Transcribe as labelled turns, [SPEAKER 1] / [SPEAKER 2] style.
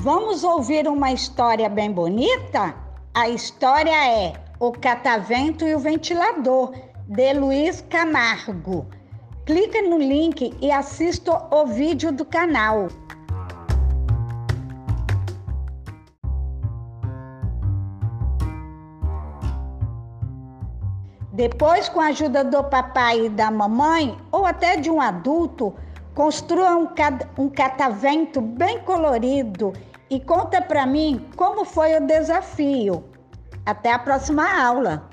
[SPEAKER 1] Vamos ouvir uma história bem bonita? A história é O Catavento e o Ventilador, de Luiz Camargo. Clica no link e assista o vídeo do canal. Depois, com a ajuda do papai e da mamãe, ou até de um adulto, construa um, um catavento bem colorido e conta para mim como foi o desafio. Até a próxima aula!